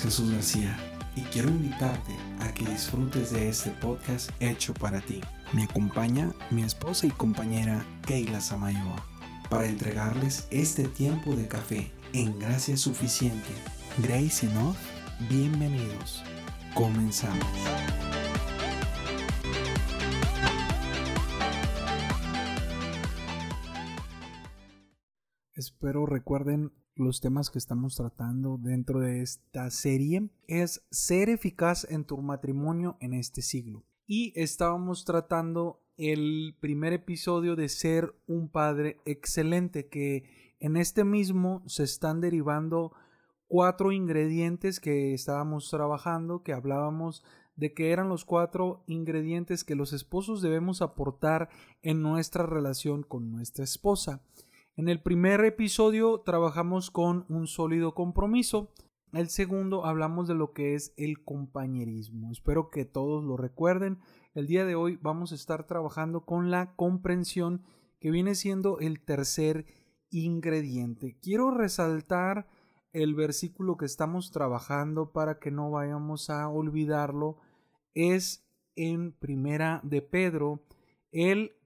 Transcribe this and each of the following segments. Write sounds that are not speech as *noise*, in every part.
Jesús García y quiero invitarte a que disfrutes de este podcast hecho para ti. Me acompaña mi esposa y compañera Keila Samayoa para entregarles este tiempo de café en gracia suficiente. Grace Enough, bienvenidos. Comenzamos. Espero recuerden los temas que estamos tratando dentro de esta serie es ser eficaz en tu matrimonio en este siglo. Y estábamos tratando el primer episodio de ser un padre excelente, que en este mismo se están derivando cuatro ingredientes que estábamos trabajando, que hablábamos de que eran los cuatro ingredientes que los esposos debemos aportar en nuestra relación con nuestra esposa. En el primer episodio trabajamos con un sólido compromiso. El segundo hablamos de lo que es el compañerismo. Espero que todos lo recuerden. El día de hoy vamos a estar trabajando con la comprensión que viene siendo el tercer ingrediente. Quiero resaltar el versículo que estamos trabajando para que no vayamos a olvidarlo. Es en Primera de Pedro, el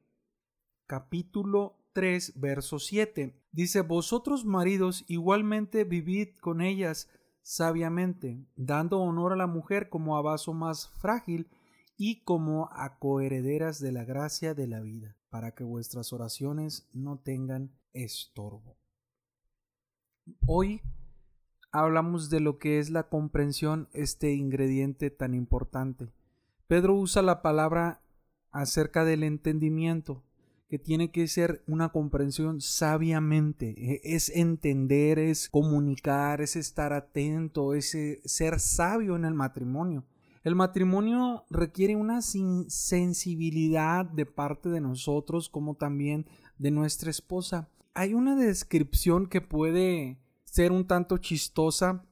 capítulo 3, verso 7. Dice, Vosotros maridos igualmente vivid con ellas sabiamente, dando honor a la mujer como a vaso más frágil y como a coherederas de la gracia de la vida, para que vuestras oraciones no tengan estorbo. Hoy hablamos de lo que es la comprensión, este ingrediente tan importante. Pedro usa la palabra acerca del entendimiento que tiene que ser una comprensión sabiamente, e, es entender, es comunicar, es estar atento, es eh, ser sabio en el matrimonio. El matrimonio requiere una sensibilidad de parte de nosotros como también de nuestra esposa. Hay una descripción que puede ser un tanto chistosa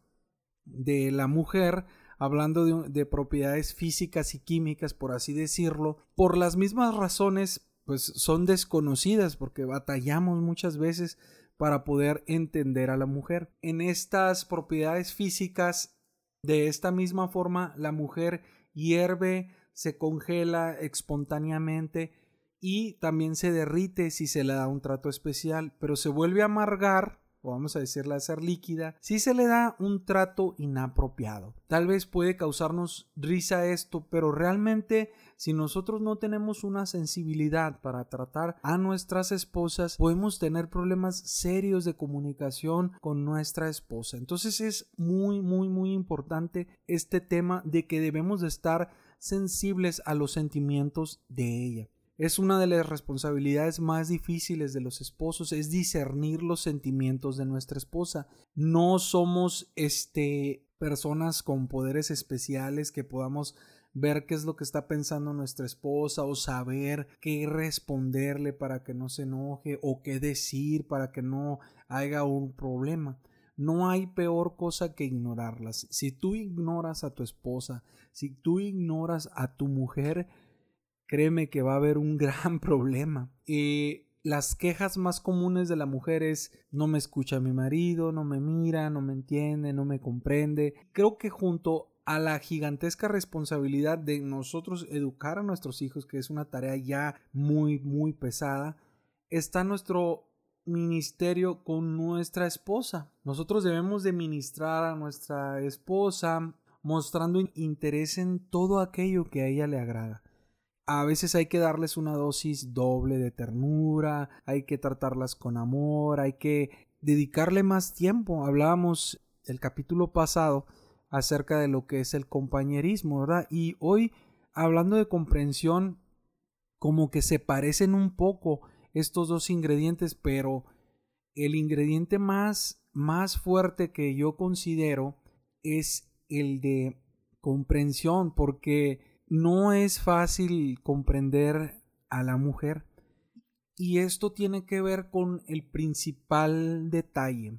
de la mujer hablando de, de, propiedades físicas y químicas, por así decirlo, por las mismas razones pues son desconocidas porque batallamos muchas veces para poder entender a la mujer. En estas propiedades físicas, de esta misma forma, la mujer hierve, se congela espontáneamente y también se derrite si se le da un trato especial, pero se vuelve a amargar o vamos a decirle a ser líquida, si se le da un trato inapropiado. Tal vez puede causarnos risa esto, pero realmente si nosotros no tenemos una sensibilidad para tratar a nuestras esposas, podemos tener problemas serios de comunicación con nuestra esposa. Entonces es muy, muy, muy importante este tema de que debemos de estar sensibles a los sentimientos de ella. Es una de las responsabilidades más difíciles de los esposos, es discernir los sentimientos de nuestra esposa. No somos este personas con poderes especiales que podamos ver qué es lo que está pensando nuestra esposa o saber qué responderle para que no se enoje o qué decir para que no haya un problema. No hay peor cosa que ignorarlas. Si tú ignoras a tu esposa, si tú ignoras a tu mujer, créeme que va a haber un gran *laughs* problema. Y las quejas más comunes de la mujer es no me escucha mi marido, no me mira, no me entiende, no me comprende. Creo que junto a la gigantesca responsabilidad de nosotros educar a nuestros hijos, que es una tarea ya muy, muy pesada, está nuestro ministerio con nuestra esposa. Nosotros debemos de ministrar a nuestra esposa mostrando interés en todo aquello que a ella le agrada a veces hay que darles una dosis doble de ternura, hay que tratarlas con amor, hay que dedicarle más tiempo. Hablábamos el capítulo pasado acerca de lo que es el compañerismo, ¿verdad? Y hoy, hablando de comprensión, como que se parecen un poco estos dos ingredientes, pero el ingrediente más, más fuerte que yo considero es el de comprensión, porque no es fácil comprender a la mujer y esto tiene que ver con el principal detalle.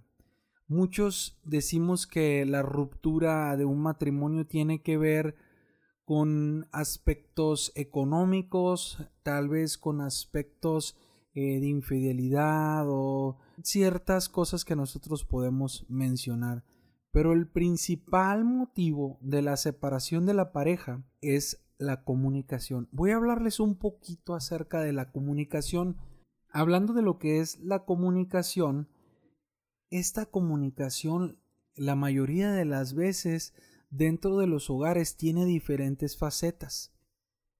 Muchos decimos que la ruptura de un matrimonio tiene que ver con aspectos económicos, tal vez con aspectos eh, de infidelidad o ciertas cosas que nosotros podemos mencionar. Pero el principal motivo de la separación de la pareja es la comunicación. Voy a hablarles un poquito acerca de la comunicación. Hablando de lo que es la comunicación, esta comunicación la mayoría de las veces dentro de los hogares tiene diferentes facetas.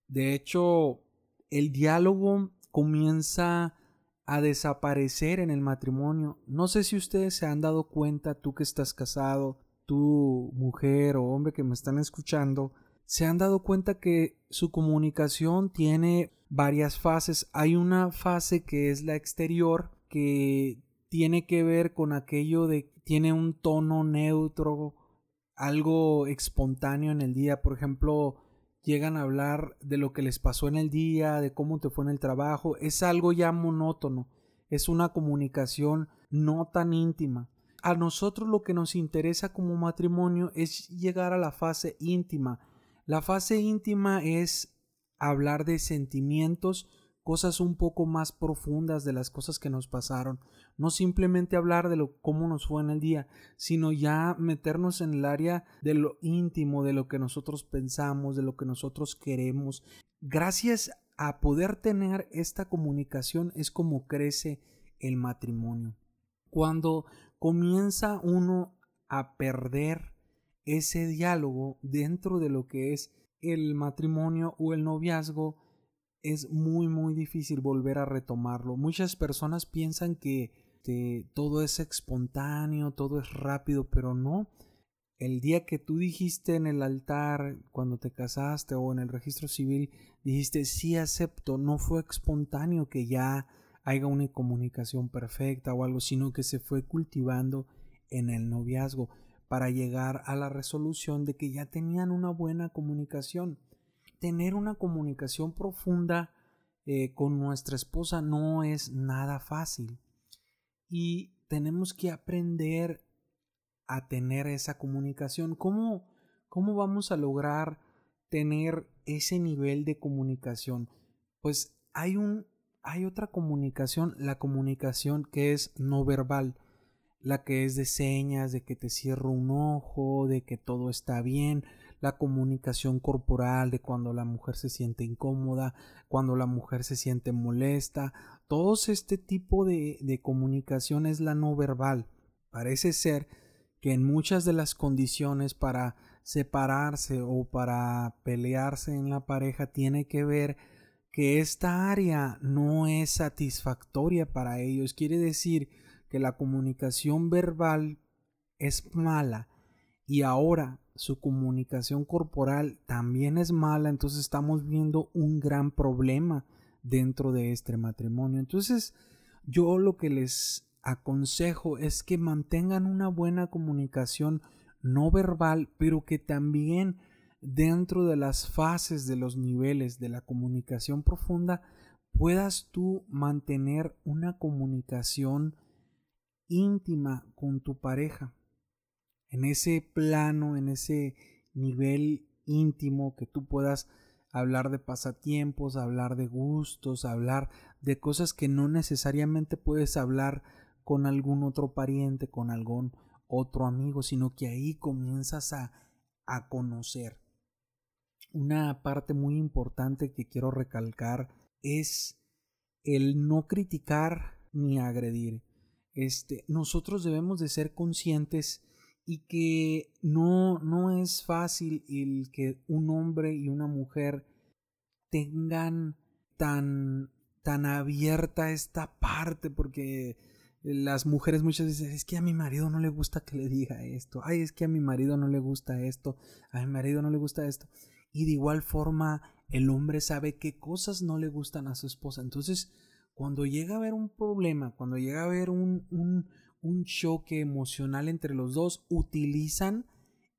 De hecho, el diálogo comienza a desaparecer en el matrimonio. No sé si ustedes se han dado cuenta, tú que estás casado, tú mujer o hombre que me están escuchando, se han dado cuenta que su comunicación tiene varias fases. Hay una fase que es la exterior, que tiene que ver con aquello de tiene un tono neutro, algo espontáneo en el día. Por ejemplo, llegan a hablar de lo que les pasó en el día, de cómo te fue en el trabajo. Es algo ya monótono. Es una comunicación no tan íntima. A nosotros lo que nos interesa como matrimonio es llegar a la fase íntima, la fase íntima es hablar de sentimientos, cosas un poco más profundas de las cosas que nos pasaron, no simplemente hablar de lo cómo nos fue en el día, sino ya meternos en el área de lo íntimo, de lo que nosotros pensamos, de lo que nosotros queremos. Gracias a poder tener esta comunicación es como crece el matrimonio. Cuando comienza uno a perder ese diálogo dentro de lo que es el matrimonio o el noviazgo es muy muy difícil volver a retomarlo. Muchas personas piensan que, todo es espontáneo, todo es rápido, pero no. El día que tú dijiste en el altar, cuando te casaste o en el registro civil, dijiste sí acepto, no fue espontáneo que ya haya una comunicación perfecta o algo, sino que se fue cultivando en el noviazgo para llegar a la resolución de que ya tenían una buena comunicación. Tener una comunicación profunda eh, con nuestra esposa no es nada fácil y tenemos que aprender a tener esa comunicación. ¿Cómo, cómo vamos a lograr tener ese nivel de comunicación? Pues hay un hay otra comunicación, la comunicación que es no verbal la que es de señas, de que te cierro un ojo, de que todo está bien, la comunicación corporal, de cuando la mujer se siente incómoda, cuando la mujer se siente molesta, todo este tipo de, de comunicación es la no verbal. Parece ser que en muchas de las condiciones para separarse o para pelearse en la pareja tiene que ver que esta área no es satisfactoria para ellos. Quiere decir que la comunicación verbal es mala y ahora su comunicación corporal también es mala, entonces estamos viendo un gran problema dentro de este matrimonio. Entonces, yo lo que les aconsejo es que mantengan una buena comunicación no verbal, pero que también dentro de las fases de los niveles de la comunicación profunda puedas tú mantener una comunicación íntima con tu pareja, en ese plano, en ese nivel íntimo que tú puedas hablar de pasatiempos, hablar de gustos, hablar de cosas que no necesariamente puedes hablar con algún otro pariente, con algún otro amigo, sino que ahí comienzas a, a conocer. Una parte muy importante que quiero recalcar es el no criticar ni agredir este, nosotros debemos de ser conscientes y que no, no es fácil el que un hombre y una mujer tengan tan, tan abierta esta parte porque las mujeres muchas veces es que a mi marido no le gusta que le diga esto, ay es que a mi marido no le gusta esto, a mi marido no le gusta esto y de igual forma el hombre sabe qué cosas no le gustan a su esposa. Entonces cuando llega a haber un problema, cuando llega a haber un, choque emocional entre los dos, utilizan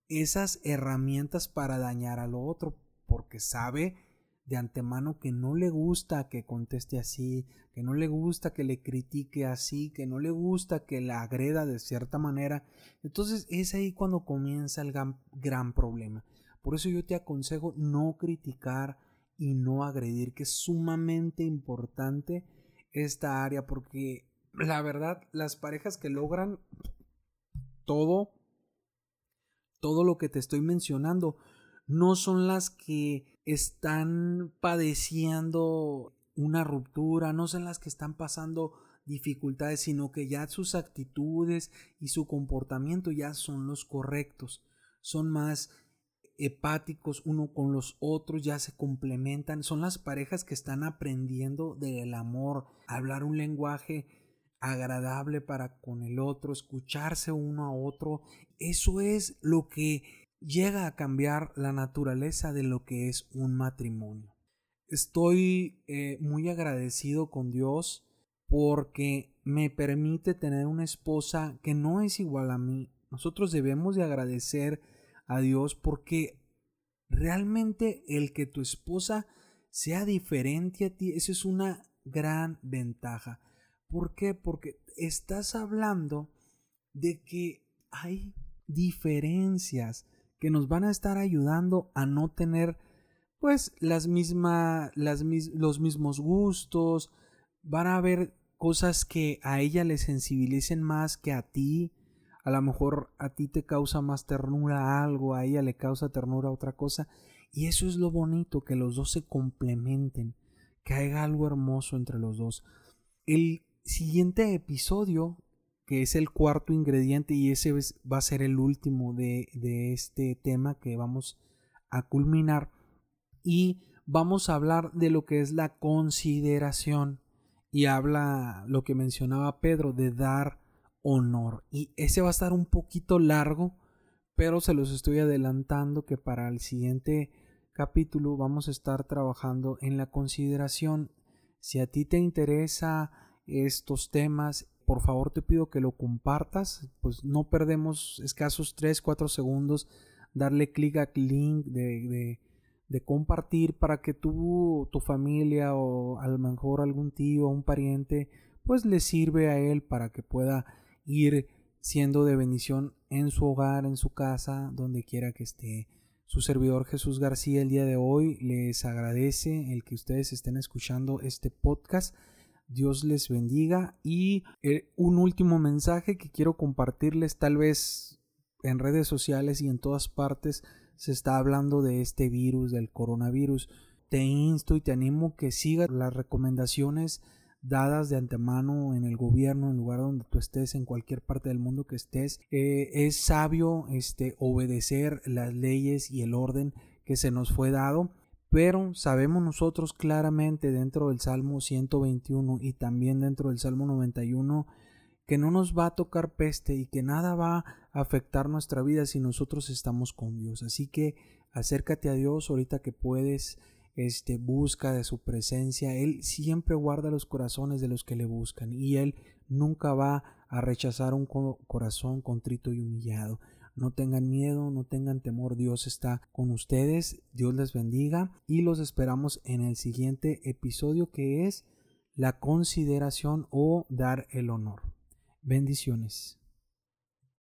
esas herramientas para dañar al otro, porque sabe de antemano que no le gusta que conteste así, que no le gusta que le critique así, que no le gusta que la agreda de cierta manera. Entonces es ahí cuando comienza el gran, gran problema. Por eso yo te aconsejo no criticar y no agredir, que es sumamente importante esta área porque la verdad las parejas que logran todo todo lo que te estoy mencionando no son las que están padeciendo una ruptura, no son las que están pasando dificultades, sino que ya sus actitudes y su comportamiento ya son los correctos, son más hepáticos uno con los otros, ya se complementan, son las parejas que están aprendiendo del amor, hablar un lenguaje agradable para con el otro, escucharse uno a otro, eso es lo que llega a cambiar la naturaleza de lo que es un matrimonio. Estoy eh, muy agradecido con Dios porque me permite tener una esposa que no es igual a mí. Nosotros debemos de agradecer a Dios porque realmente el que tu esposa sea diferente a ti, eso es una gran ventaja. ¿Por qué? Porque estás hablando de que hay diferencias que nos van a estar ayudando a no tener pues las mismas las, los mismos gustos. Van a haber cosas que a ella le sensibilicen más que a ti. A lo mejor a ti te causa más ternura algo a ella le causa ternura otra cosa. Y eso es lo bonito que los dos se complementen que haya algo hermoso entre los dos. El siguiente episodio que es el cuarto ingrediente y ese va a ser el último de, de este tema que vamos a culminar y vamos a hablar de lo que es la consideración y habla lo que mencionaba Pedro de dar honor y ese va a estar un poquito largo pero se los estoy adelantando que para el siguiente capítulo vamos a estar trabajando en la consideración. Si a ti te interesa estos temas por favor te pido que lo compartas, pues no perdemos escasos 3, 4 segundos, darle clic al link de, de, compartir para que tú, tu familia o a lo mejor algún tío o un pariente, pues le sirve a él para que pueda ir siendo de bendición en su hogar, en su casa, donde quiera que esté. Su servidor Jesús García el día de hoy les agradece el que ustedes estén escuchando este podcast. Dios les bendiga y eh, un último mensaje que quiero compartirles tal vez en redes sociales y en todas partes se está hablando de este virus, del coronavirus. Te insto y te animo que sigas las recomendaciones dadas de antemano en el gobierno, en el lugar donde tú estés, en cualquier parte del mundo que estés. Eh, es sabio este, obedecer las leyes y el orden que se nos fue dado pero sabemos nosotros claramente dentro del Salmo 121 y también dentro del Salmo 91 que no nos va a tocar peste y que nada va a afectar nuestra vida si nosotros estamos con Dios. Así que acércate a Dios ahorita que puedes, este busca de su presencia. Él siempre guarda los corazones de los que le buscan y él nunca va a rechazar un corazón contrito y humillado. No tengan miedo, no tengan temor, Dios está con ustedes, Dios les bendiga y los esperamos en el siguiente episodio que es la consideración o dar el honor. Bendiciones.